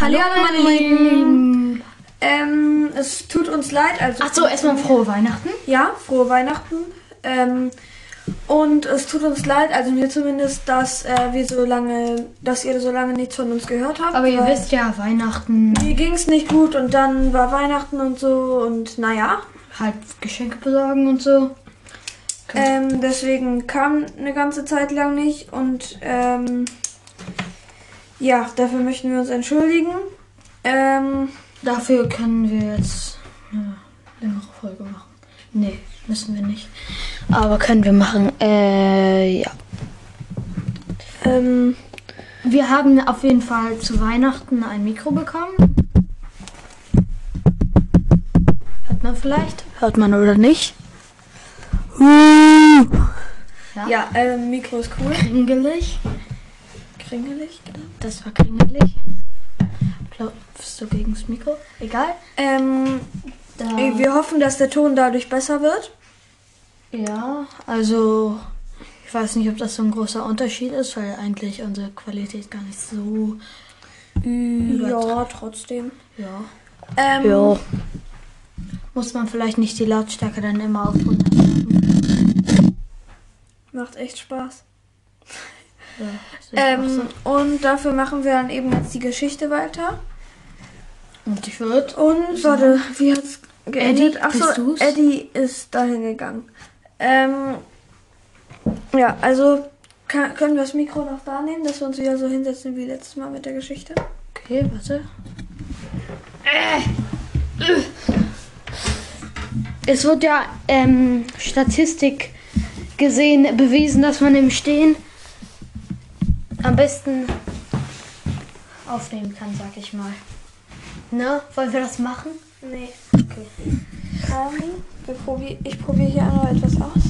Hallo, meine Lieben. Ähm, es tut uns leid. Also Ach so, erstmal frohe Weihnachten. Ja, frohe Weihnachten. Ähm, und es tut uns leid, also mir zumindest, dass äh, wir so lange, dass ihr so lange nichts von uns gehört habt. Aber ihr wisst ja, Weihnachten mir ging's nicht gut und dann war Weihnachten und so und naja. halt Geschenke besorgen und so. Ähm, deswegen kam eine ganze Zeit lang nicht und ähm, ja, dafür möchten wir uns entschuldigen. Ähm, Dafür können wir jetzt eine längere Folge machen. Nee, müssen wir nicht. Aber können wir machen. Äh, ja. ähm, Wir haben auf jeden Fall zu Weihnachten ein Mikro bekommen. Hört man vielleicht? Hört man oder nicht? Ja. ja, ähm, Mikro ist cool. Kringelig. Kringelig, genau. Das war kringelig. Klopfst du gegen das Mikro? Egal. Ähm, Da, wir hoffen, dass der Ton dadurch besser wird. ja, also ich weiß nicht, ob das so ein großer Unterschied ist, weil eigentlich unsere Qualität gar nicht so. Ja, trotzdem. ja. Ähm, Muss man vielleicht nicht die Lautstärke dann immer auf 100 machen. Macht echt Spaß. Ja, Ähm, und dafür machen wir dann eben jetzt die Geschichte weiter. so. Und ich würde. Und warte, wie hat's geendet? Eddie, Achso, du's? Eddie ist dahin gegangen. Ähm, ja, also kann, können wir das Mikro noch da nehmen, dass wir uns wieder so hinsetzen wie letztes Mal mit der Geschichte? Okay, warte. Es wird ja ähm, Statistik gesehen bewiesen, dass man im Stehen am besten aufnehmen kann, sag ich mal. Ne? Wollen wir das machen? Nee. Okay. Ähm, wir probier, ich probiere hier einmal etwas aus.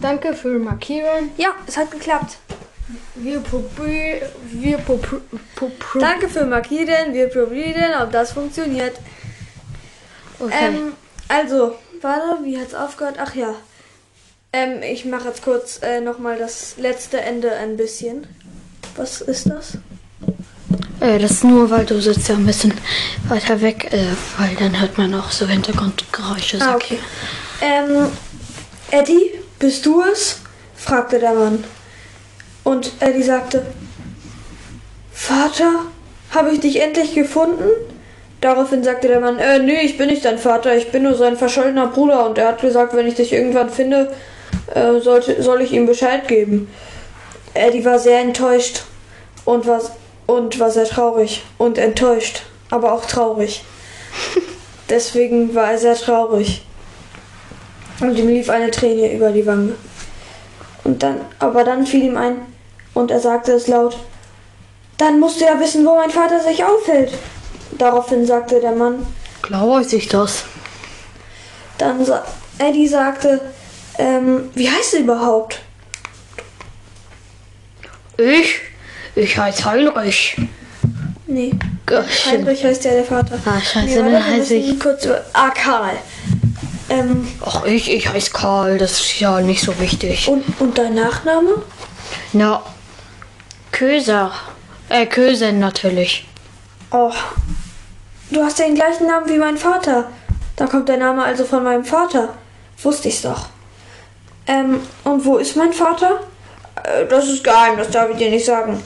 Danke für Markieren. Ja, es hat geklappt. Wir probieren. Wir probieren. Danke für Markieren. Wir probieren, ob das funktioniert. Okay. Ähm, also, warte, wie hat's aufgehört? Ach ja. Ähm, ich mache jetzt kurz äh, nochmal das letzte Ende ein bisschen. Was ist das? Äh, das ist nur, weil du sitzt ja ein bisschen weiter weg, äh, weil dann hört man auch so Hintergrundgeräusche. Ah, okay. Ähm, Eddie, bist du es? fragte der Mann. Und Eddie sagte, Vater, habe ich dich endlich gefunden? Daraufhin sagte der Mann, äh, nee, ich bin nicht dein Vater, ich bin nur sein verschollener Bruder und er hat gesagt, wenn ich dich irgendwann finde, äh, sollte, soll ich ihm Bescheid geben. Eddie war sehr enttäuscht und war, und war sehr traurig und enttäuscht, aber auch traurig. Deswegen war er sehr traurig. Und ihm lief eine Träne über die Wange. Und dann, aber dann fiel ihm ein, und er sagte es laut, dann musst du ja wissen, wo mein Vater sich aufhält. Daraufhin sagte der Mann, Glaube ich das. dann Eddie sagte, ähm, wie heißt du überhaupt? Ich? Ich heiße Heinrich. Nee, Gosh. Heinrich heißt ja der Vater. Ah, scheiße, nee, dann heiße ich- kurz über... Ah, Karl. Ähm, Ach, ich, ich heiße Karl, das ist ja nicht so wichtig. und, und dein Nachname? Na, Köser. Äh, Kösen natürlich. Oh, du hast ja den gleichen Namen wie mein Vater. Da kommt der Name also von meinem Vater. Wusste ich's doch. Ähm, und wo ist mein Vater? Äh, das ist geheim, das darf ich dir nicht sagen.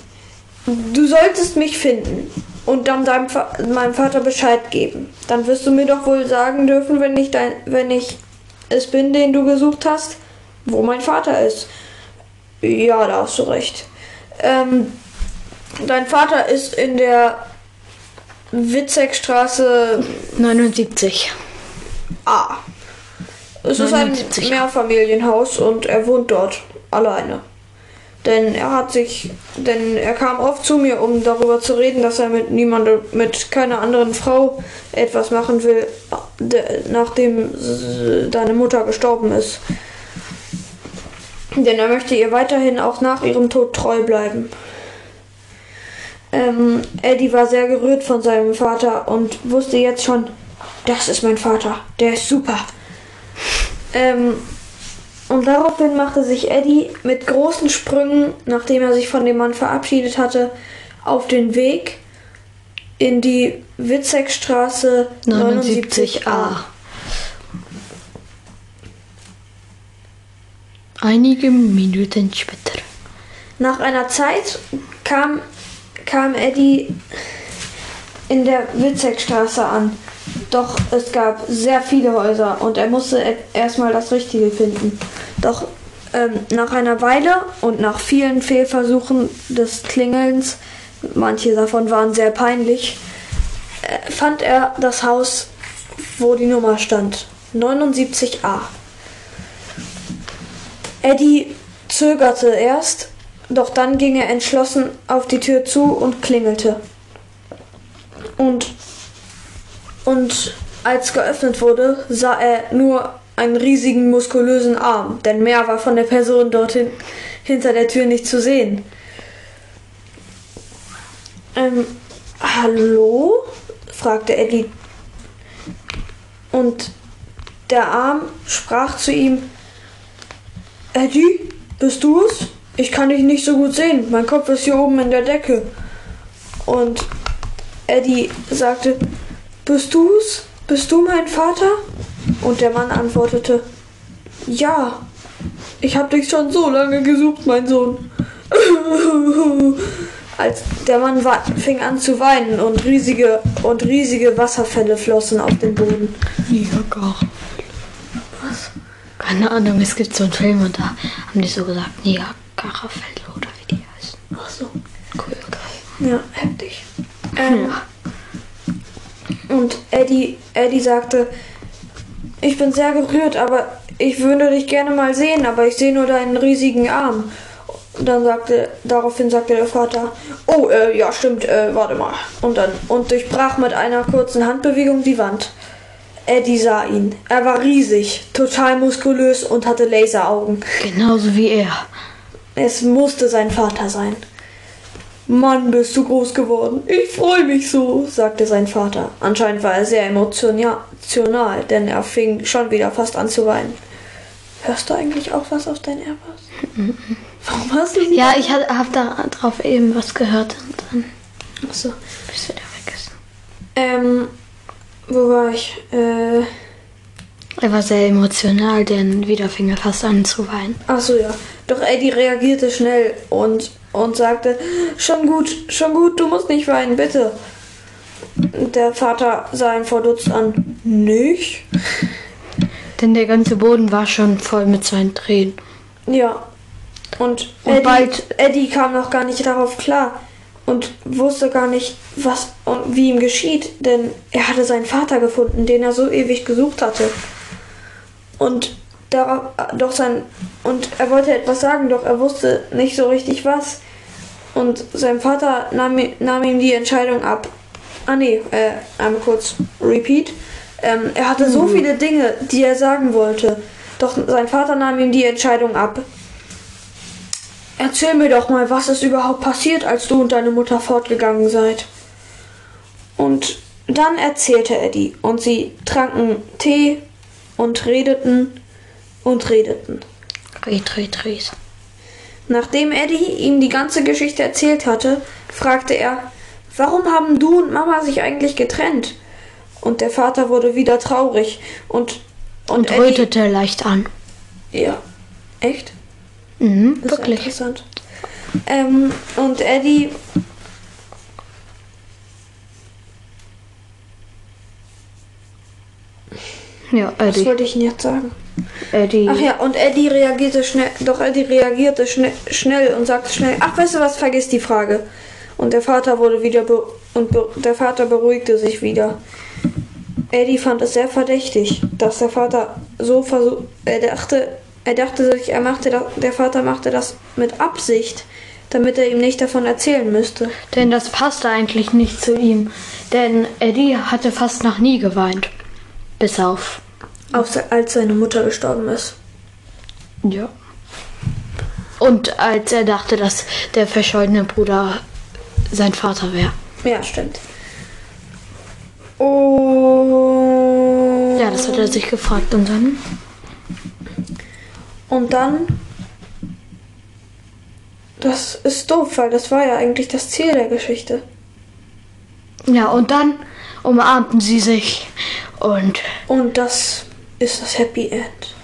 Du solltest mich finden und dann deinem Va meinem Vater Bescheid geben. Dann wirst du mir doch wohl sagen dürfen, wenn ich dein, wenn ich es bin, den du gesucht hast, wo mein Vater ist. Ja, da hast du recht. Ähm, dein Vater ist in der Witzekstraße 79. A. Es ist ein 79. Mehrfamilienhaus und er wohnt dort alleine. Denn er hat sich, denn er kam oft zu mir, um darüber zu reden, dass er mit niemandem, mit keiner anderen Frau etwas machen will, de- nachdem deine Mutter gestorben ist. Denn er möchte ihr weiterhin auch nach ihrem Tod treu bleiben. Ähm, Eddie war sehr gerührt von seinem Vater und wusste jetzt schon, das ist mein Vater, der ist super. Ähm, und daraufhin machte sich Eddie mit großen Sprüngen, nachdem er sich von dem Mann verabschiedet hatte, auf den Weg in die Witzekstraße 79a. 79a. Einige Minuten später. Nach einer Zeit kam, kam Eddie in der Witzekstraße an. Doch es gab sehr viele Häuser und er musste e- erstmal das Richtige finden. Doch ähm, nach einer Weile und nach vielen Fehlversuchen des Klingelns, manche davon waren sehr peinlich, äh, fand er das Haus, wo die Nummer stand. 79a. Eddie zögerte erst, doch dann ging er entschlossen auf die Tür zu und klingelte. Und, und als geöffnet wurde, sah er nur einen riesigen muskulösen Arm, denn mehr war von der Person dorthin hinter der Tür nicht zu sehen. Ähm, hallo? fragte Eddie. Und der Arm sprach zu ihm, Eddie, bist du es? Ich kann dich nicht so gut sehen. Mein Kopf ist hier oben in der Decke. Und Eddie sagte, bist du's? Bist du mein Vater? Und der Mann antwortete, ja. Ich habe dich schon so lange gesucht, mein Sohn. Als der Mann fing an zu weinen und riesige und riesige Wasserfälle flossen auf den Boden. Niagara. Was? Keine Ahnung, es gibt so einen Film und da haben die so gesagt, Niagara-Fälle oder wie die heißen. Ach so. Cool. Ja, heftig. Ähm, Ja. Und Eddie, Eddie sagte, ich bin sehr gerührt, aber ich würde dich gerne mal sehen, aber ich sehe nur deinen riesigen Arm. Und dann sagte, daraufhin sagte der Vater, oh, äh, ja, stimmt, äh, warte mal. Und dann, und durchbrach mit einer kurzen Handbewegung die Wand. Eddie sah ihn. Er war riesig, total muskulös und hatte Laseraugen. Genauso wie er. Es musste sein Vater sein. Mann, bist du groß geworden. Ich freue mich so, sagte sein Vater. Anscheinend war er sehr emotional, denn er fing schon wieder fast an zu weinen. Hörst du eigentlich auch was auf dein AirPods? Warum hast du? Ja, ich hab, hab da drauf eben was gehört und dann Achso. bist du wieder vergessen. Ähm, wo war ich? Äh, Er war sehr emotional, denn wieder fing er fast an zu weinen. Achso, ja. Doch Eddie reagierte schnell und, und sagte, schon gut, schon gut, du musst nicht weinen, bitte. Der Vater sah ihn verdutzt an. Nicht? Denn der ganze Boden war schon voll mit seinen Tränen. Ja. Und, Und Eddie, bald- Eddie kam noch gar nicht darauf klar und wusste gar nicht, was und wie ihm geschieht, denn er hatte seinen Vater gefunden, den er so ewig gesucht hatte. Und darauf, doch sein und er wollte etwas sagen, doch er wusste nicht so richtig was. Und sein Vater nahm, nahm ihm die Entscheidung ab. Ah nee, äh, einmal kurz Repeat. Ähm, er hatte so viele Dinge, die er sagen wollte. Doch sein Vater nahm ihm die Entscheidung ab. Erzähl mir doch mal, was ist überhaupt passiert, als du und deine Mutter fortgegangen seid. Und dann erzählte Eddie und sie tranken Tee und redeten und redeten. Red, red, red. Nachdem Eddie ihm die ganze Geschichte erzählt hatte, fragte er, warum haben du und Mama sich eigentlich getrennt? Und der Vater wurde wieder traurig und Und Eddie- rötete leicht an. Ja, echt? Mhm, Das ist wirklich. interessant. Ähm, und Eddie Ja, Was Eddie. wollte ich denn jetzt sagen? Eddie. Ach ja, und Eddie reagierte schnell, doch Eddie reagierte schnell, schnell und sagte schnell, ach, weißt du was, vergiss die Frage. Und der Vater wurde wieder, und der Vater beruhigte sich wieder. Eddie fand es sehr verdächtig, dass der Vater so versucht, er dachte, er dachte sich, er machte das, der Vater machte das mit Absicht, damit er ihm nicht davon erzählen müsste. Denn das passte eigentlich nicht zu ihm. Denn Eddie hatte fast noch nie geweint. Bis auf. Außer als seine Mutter gestorben ist. Ja. Und als er dachte, dass der verschollene Bruder sein Vater wäre. Ja, stimmt. Und Ja, das hat er sich gefragt und dann. Und dann. Das ist doof, weil das war ja eigentlich das Ziel der Geschichte. Ja, und dann umarmten sie sich. Und, Und das ist das Happy End.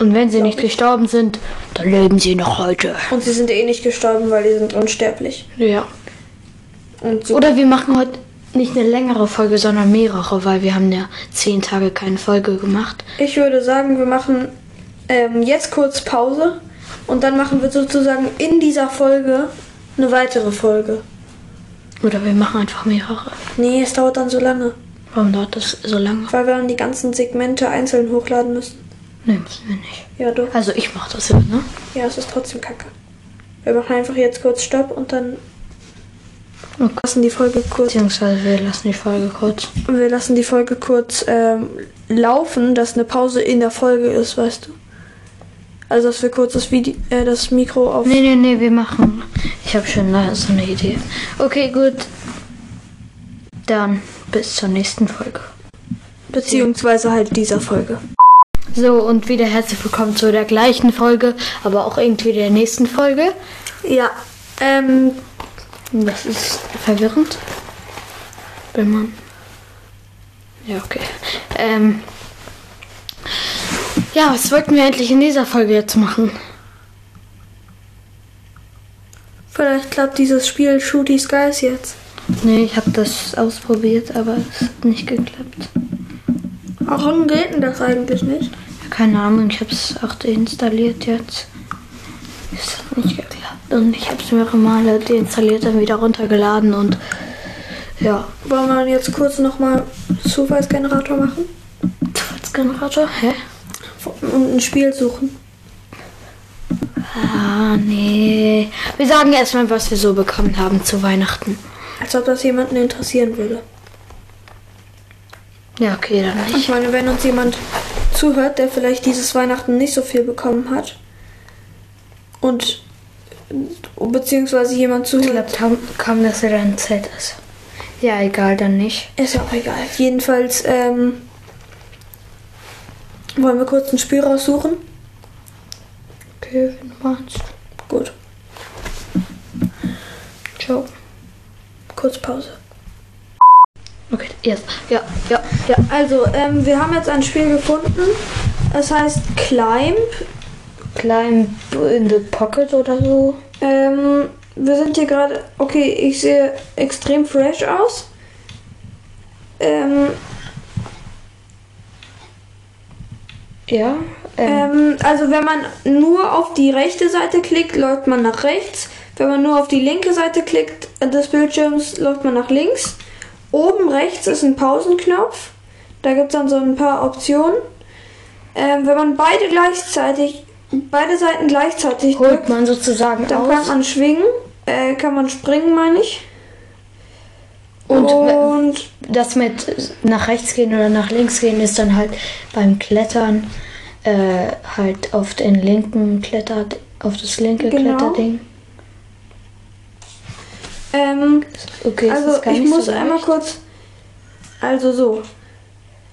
und wenn sie nicht gestorben sind, dann leben sie noch heute. Und sie sind eh nicht gestorben, weil die sind unsterblich. Ja. So. Oder wir machen heute nicht eine längere Folge, sondern mehrere, weil wir haben ja zehn Tage keine Folge gemacht. Ich würde sagen, wir machen ähm, jetzt kurz Pause und dann machen wir sozusagen in dieser Folge eine weitere Folge. Oder wir machen einfach mehrere. Nee, es dauert dann so lange, Warum dauert das so lange? weil wir dann die ganzen Segmente einzeln hochladen müssen. Nee, müssen wir nicht. Ja, doch. Also ich mache das jetzt, ne? Ja, es ist trotzdem kacke. Wir machen einfach jetzt kurz Stopp und dann Okay. lassen die Folge kurz. Beziehungsweise wir lassen die Folge kurz. Wir lassen die Folge kurz ähm, laufen, dass eine Pause in der Folge ist, weißt du? Also dass wir kurz das Video, äh, das Mikro auf. Nee, nee, nee, wir machen. Ich habe schon so eine Idee. Okay, gut. Dann bis zur nächsten Folge. Beziehungsweise halt dieser Folge. So, und wieder herzlich willkommen zu der gleichen Folge, aber auch irgendwie der nächsten Folge. Ja. Ähm, Das ist verwirrend. Wenn man. Ja, okay. Ähm. Ja, was wollten wir endlich in dieser Folge jetzt machen? vielleicht klappt dieses Spiel Shooty Skies jetzt. Nee, ich habe das ausprobiert, aber es hat nicht geklappt. Warum geht denn das eigentlich nicht? Keine Ahnung, ich habe es auch deinstalliert jetzt. Es hat nicht geklappt. Und ich habe es mehrere Male deinstalliert, dann wieder runtergeladen und ja. Wollen wir jetzt kurz nochmal Zufallsgenerator machen? Zufallsgenerator? Hä? Und ein Spiel suchen. Ah, nee. Wir sagen erstmal, was wir so bekommen haben zu Weihnachten. Als ob das jemanden interessieren würde. Ja, okay, dann Ich nicht. meine, wenn uns jemand zuhört, der vielleicht dieses Weihnachten nicht so viel bekommen hat und beziehungsweise jemand Ich zuhört, glaube kaum, kaum, dass er dann Z ist. Ja, egal, dann nicht. ist ja auch egal. Jedenfalls ähm, wollen wir kurz ein Spiel raussuchen. Okay, wenn du meinst. Gut, Ciao. Kurz Pause. Okay, jetzt. Ja, ja, ja. Also, ähm, wir haben jetzt ein Spiel gefunden. Es heißt Climb. Climb in the Pocket oder so. Ähm, wir sind hier gerade. Okay, ich sehe extrem fresh aus. Ähm, Ja. Ähm, ähm, also wenn man nur auf die rechte Seite klickt, läuft man nach rechts. Wenn man nur auf die linke Seite klickt des Bildschirms, läuft man nach links. Oben rechts ist ein Pausenknopf. Da gibt es dann so ein paar Optionen. Ähm, wenn man beide gleichzeitig, beide Seiten gleichzeitig holt drückt, man sozusagen dann kann aus. man schwingen. Äh, kann man springen, meine ich. Und, Und das mit nach rechts gehen oder nach links gehen ist dann halt beim Klettern äh, halt auf den linken Kletter, auf das linke Genau. Kletterding. Ähm, Okay, also ich muss so einmal kurz. Also so.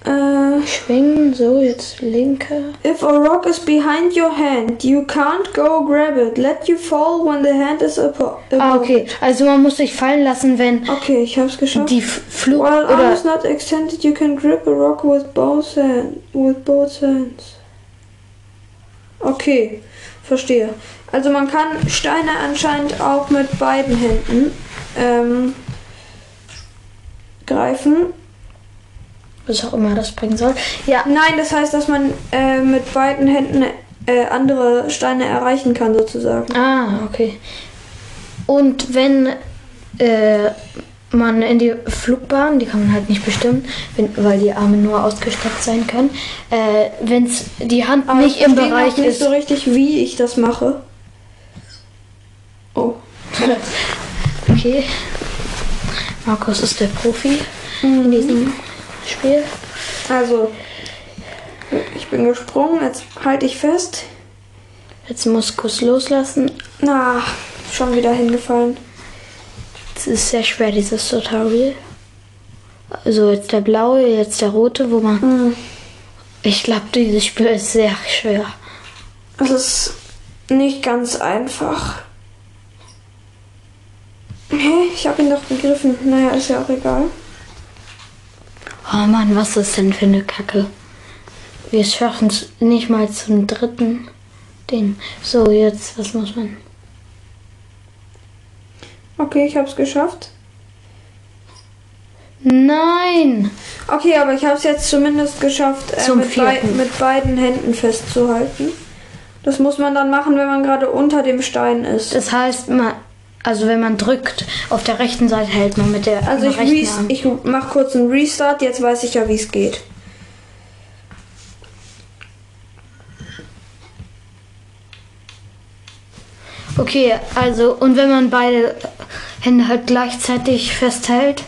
Äh, schwingen, so jetzt linke. If a rock is behind your hand, you can't go grab it. Let you fall when the hand is apo- above. Ah, okay. Also man muss sich fallen lassen, wenn Okay, ich hab's geschafft. die Flug While oder arms not extended, you can grip a rock with both hand, with both hands. Okay, verstehe. Also man kann Steine anscheinend auch mit beiden Händen ähm, greifen. was auch immer das bringen soll. Ja, Nein, das heißt, dass man äh, mit beiden Händen äh, andere Steine erreichen kann, sozusagen. Ah, okay. Und wenn äh, man in die Flugbahn, die kann man halt nicht bestimmen, wenn, weil die Arme nur ausgestreckt sein können, äh, wenn die Hand Aber nicht ich im Bereich nicht ist. so richtig, wie ich das mache. Oh. Okay. Markus ist der Profi in diesem Spiel. Also, ich bin gesprungen, jetzt halte ich fest. Jetzt muss Kuss loslassen. Na, schon wieder hingefallen. Es ist sehr schwer, dieses Tutorial. Also jetzt der blaue, jetzt der rote, wo man. Hm. Ich glaube, dieses Spiel ist sehr schwer. Es ist nicht ganz einfach. Ich habe ihn doch gegriffen. Naja, ist ja auch egal. Oh Mann, was ist denn für eine Kacke? Wir schaffen es nicht mal zum dritten Ding. So, jetzt, was muss man? Okay, ich habe es geschafft. Nein! Okay, aber ich habe es jetzt zumindest geschafft, äh, mit, bei, mit beiden Händen festzuhalten. Das muss man dann machen, wenn man gerade unter dem Stein ist. Das heißt, man, also wenn man drückt, auf der rechten Seite hält man mit der Also ich, res- ich mache kurz einen Restart, jetzt weiß ich ja, wie es geht. Okay, also und wenn man beide Hände halt gleichzeitig festhält,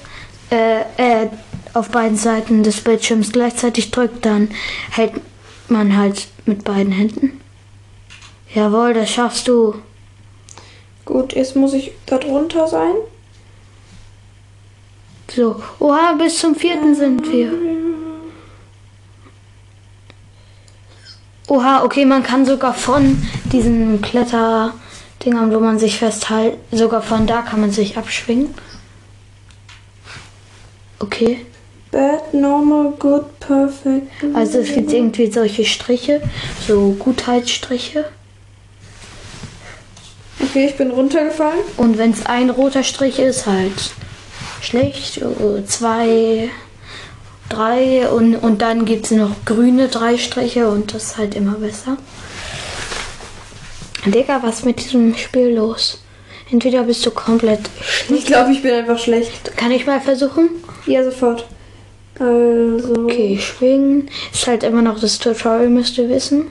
äh, äh, auf beiden Seiten des Bildschirms gleichzeitig drückt, dann hält man halt mit beiden Händen. Jawohl, das schaffst du. Gut, jetzt muss ich da drunter sein. So, oha, bis zum vierten sind wir. Oha, okay, man kann sogar von diesen Kletterdingern, wo man sich festhält, sogar von da kann man sich abschwingen. Okay, Bad, normal, good, perfect. also es gibt irgendwie solche Striche, so Gutheitsstriche. Okay, ich bin runtergefallen. Und wenn es ein roter Strich ist, halt schlecht. äh, Zwei, drei und, und dann gibt es noch grüne drei Striche und das ist halt immer besser. Digga, was ist mit diesem Spiel los? Entweder bist du komplett Ich schlecht. glaube, ich bin einfach schlecht. Kann ich mal versuchen? Ja, sofort. Also. Okay, schwingen. Ist halt immer noch das Tutorial, müsst ihr wissen.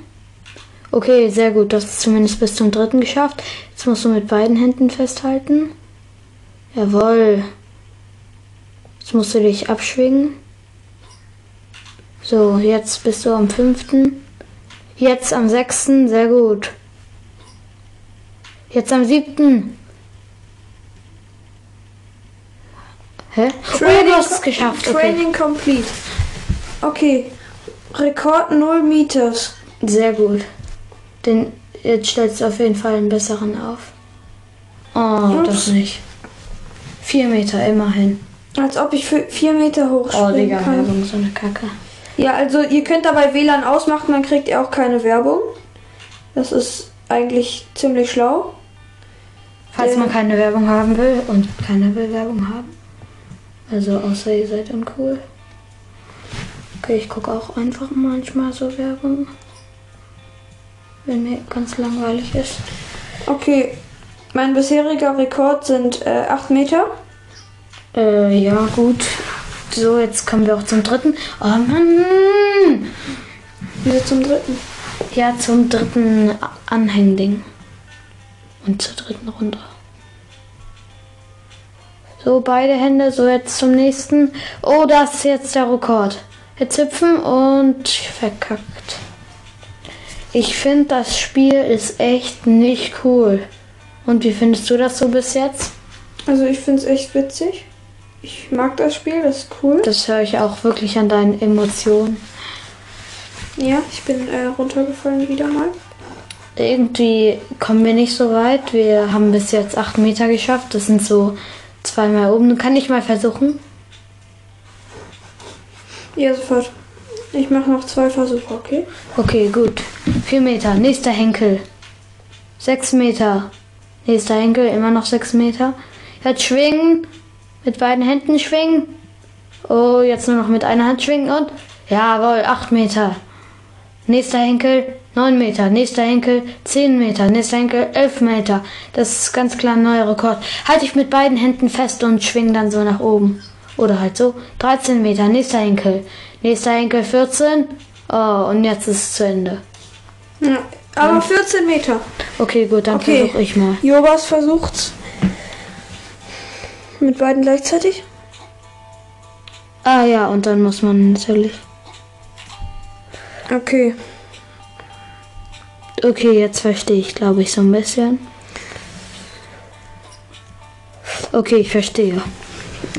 Okay, sehr gut. Das ist zumindest bis zum dritten geschafft. Jetzt musst du mit beiden Händen festhalten. Jawohl. Jetzt musst du dich abschwingen. So, jetzt bist du am fünften. Jetzt am sechsten. Sehr gut. Jetzt am siebten. Hä? oh, du hast es geschafft. Okay. Training complete. Okay. Rekord 0 Meters. Sehr gut. Denn jetzt stellst du auf jeden Fall einen besseren auf. Oh, Ups. das nicht. Vier Meter immerhin. Als ob ich für 4 Meter hoch Oh, Digga, kann. Werbung, so eine Kacke. Ja, also ihr könnt dabei WLAN ausmachen, dann kriegt ihr auch keine Werbung. Das ist eigentlich ziemlich schlau. Falls man keine Werbung haben will und keiner will Werbung haben. Also außer ihr seid uncool. Okay, ich gucke auch einfach manchmal so Werbung. Wenn mir ganz langweilig ist. Okay. Mein bisheriger Rekord sind äh, 8 Meter. Äh, ja, gut. So, jetzt kommen wir auch zum dritten. Oh Mann! Wieso zum dritten? Ja, zum dritten Anhängding. Und zur dritten Runde. So, beide Hände, so jetzt zum nächsten. Oh, das ist jetzt der Rekord. Jetzt hüpfen und verkackt. Ich finde, das Spiel ist echt nicht cool. Und wie findest du das so bis jetzt? Also ich finde es echt witzig. Ich mag das Spiel, das ist cool. Das höre ich auch wirklich an deinen Emotionen. Ja, ich bin äh, runtergefallen wieder mal. Irgendwie kommen wir nicht so weit. Wir haben bis jetzt 8 Meter geschafft. Das sind so zweimal oben. Kann ich mal versuchen? Ja, sofort. Ich mache noch zwei Versuche, okay? Okay, gut. 4 Meter. Nächster Henkel. 6 Meter. Nächster Henkel. Immer noch 6 Meter. Jetzt schwingen. Mit beiden Händen schwingen. Oh, jetzt nur noch mit einer Hand schwingen und. Jawohl, 8 Meter. Nächster Henkel, 9 Meter. Nächster Henkel, 10 Meter. Nächster Henkel, 11 Meter. Das ist ganz klar ein neuer Rekord. Halte ich mit beiden Händen fest und schwing dann so nach oben. Oder halt so. 13 Meter. Nächster Henkel. Nächster Henkel, 14. Oh, und jetzt ist es zu Ende. Ja, aber 14 Meter. Okay, gut, dann Okay. versuche ich mal. Jobas versucht's. Mit beiden gleichzeitig. Ah ja, und dann muss man natürlich. Okay. Okay, jetzt verstehe ich, glaube ich, so ein bisschen. Okay, ich verstehe.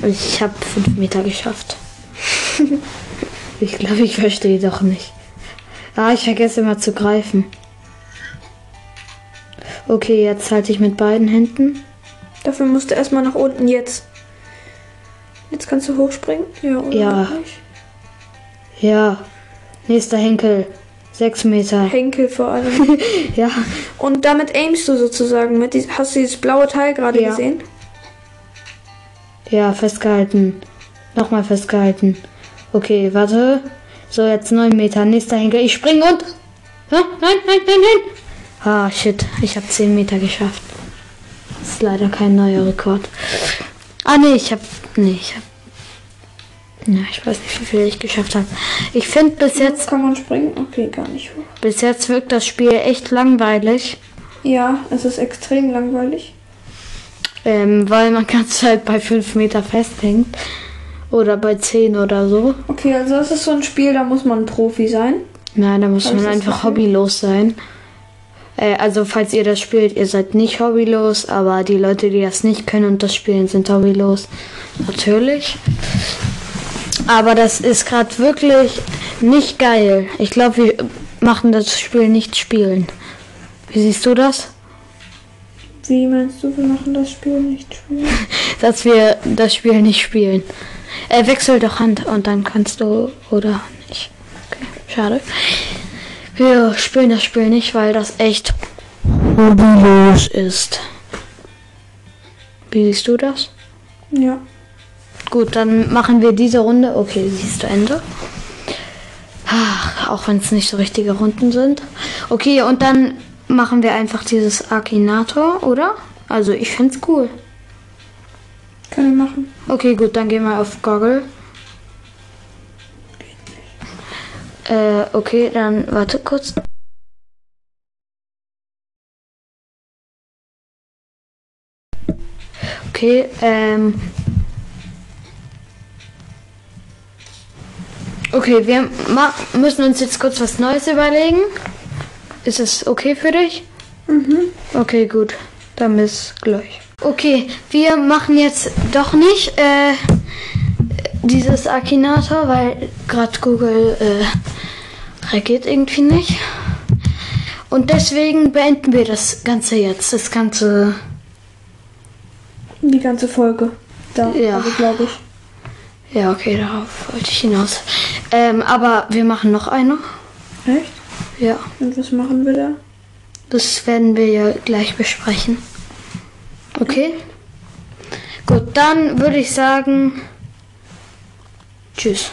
Ich habe fünf Meter geschafft. ich glaube, ich verstehe doch nicht. Ah, ich vergesse immer zu greifen. Okay, jetzt halte ich mit beiden Händen. Dafür musst du erstmal nach unten jetzt. Jetzt kannst du hochspringen. Ja, Ja. Ja. Nächster Henkel. Sechs Meter. Henkel vor allem. Ja. Und damit aimst du sozusagen mit. Hast du dieses blaue Teil gerade Ja. gesehen? Ja, festgehalten. Nochmal festgehalten. Okay, warte. So, jetzt neun Meter. Nächster Henkel. Ich spring und. Ah, nein, nein, nein, nein. Ah, shit. Ich habe zehn Meter geschafft. Das ist leider kein neuer Rekord. Ah, nee, ich habe. Nee, ich habe. Ja, ich weiß nicht, wie viel ich geschafft habe. Ich finde bis Jetzt jetzt, kann man springen. Okay, gar nicht hoch. bis jetzt wirkt das Spiel echt langweilig. Ja, es ist extrem langweilig. Ähm, weil man ganz halt bei 5 Meter festhängt. Oder bei 10 oder so. Okay, also das ist so ein Spiel, da muss man Profi sein. Nein, da muss ich man einfach hobbylos sein. Äh, also falls ihr das spielt, ihr seid nicht hobbylos, aber die Leute, die das nicht können und das spielen, sind hobbylos. Natürlich. Aber das ist gerade wirklich nicht geil. Ich glaube, wir machen das Spiel nicht spielen. Wie siehst du das? Wie meinst du, wir machen das Spiel nicht spielen? Dass wir das Spiel nicht spielen. Äh, wechsel doch Hand und dann kannst du oder nicht. Okay, schade. Wir spielen das Spiel nicht, weil das echt hobbylos ist. Wie siehst du das? Ja. Gut, dann machen wir diese Runde. Okay, siehst du Ende. Ach, auch wenn es nicht so richtige Runden sind. Okay, und dann machen wir einfach dieses Akinator, oder? Also ich find's cool. Können wir machen. Okay, gut, dann gehen wir auf Goggle. Äh, okay, dann warte kurz. Okay, ähm. Okay, wir ma müssen uns jetzt kurz was Neues überlegen. Ist es okay für dich? Mhm. Okay, gut. Dann bis gleich. Okay, wir machen jetzt doch nicht äh, dieses Akinator, weil gerade Google äh, reagiert irgendwie nicht. Und deswegen beenden wir das Ganze jetzt. Das Ganze. Die ganze Folge. Da, Ja. also glaube ich. Ja, okay, darauf wollte ich hinaus. Ähm, aber wir machen noch eine. Echt? Ja, Und was machen wir da? das werden wir ja gleich besprechen. Okay? Gut, dann würde ich sagen. Tschüss.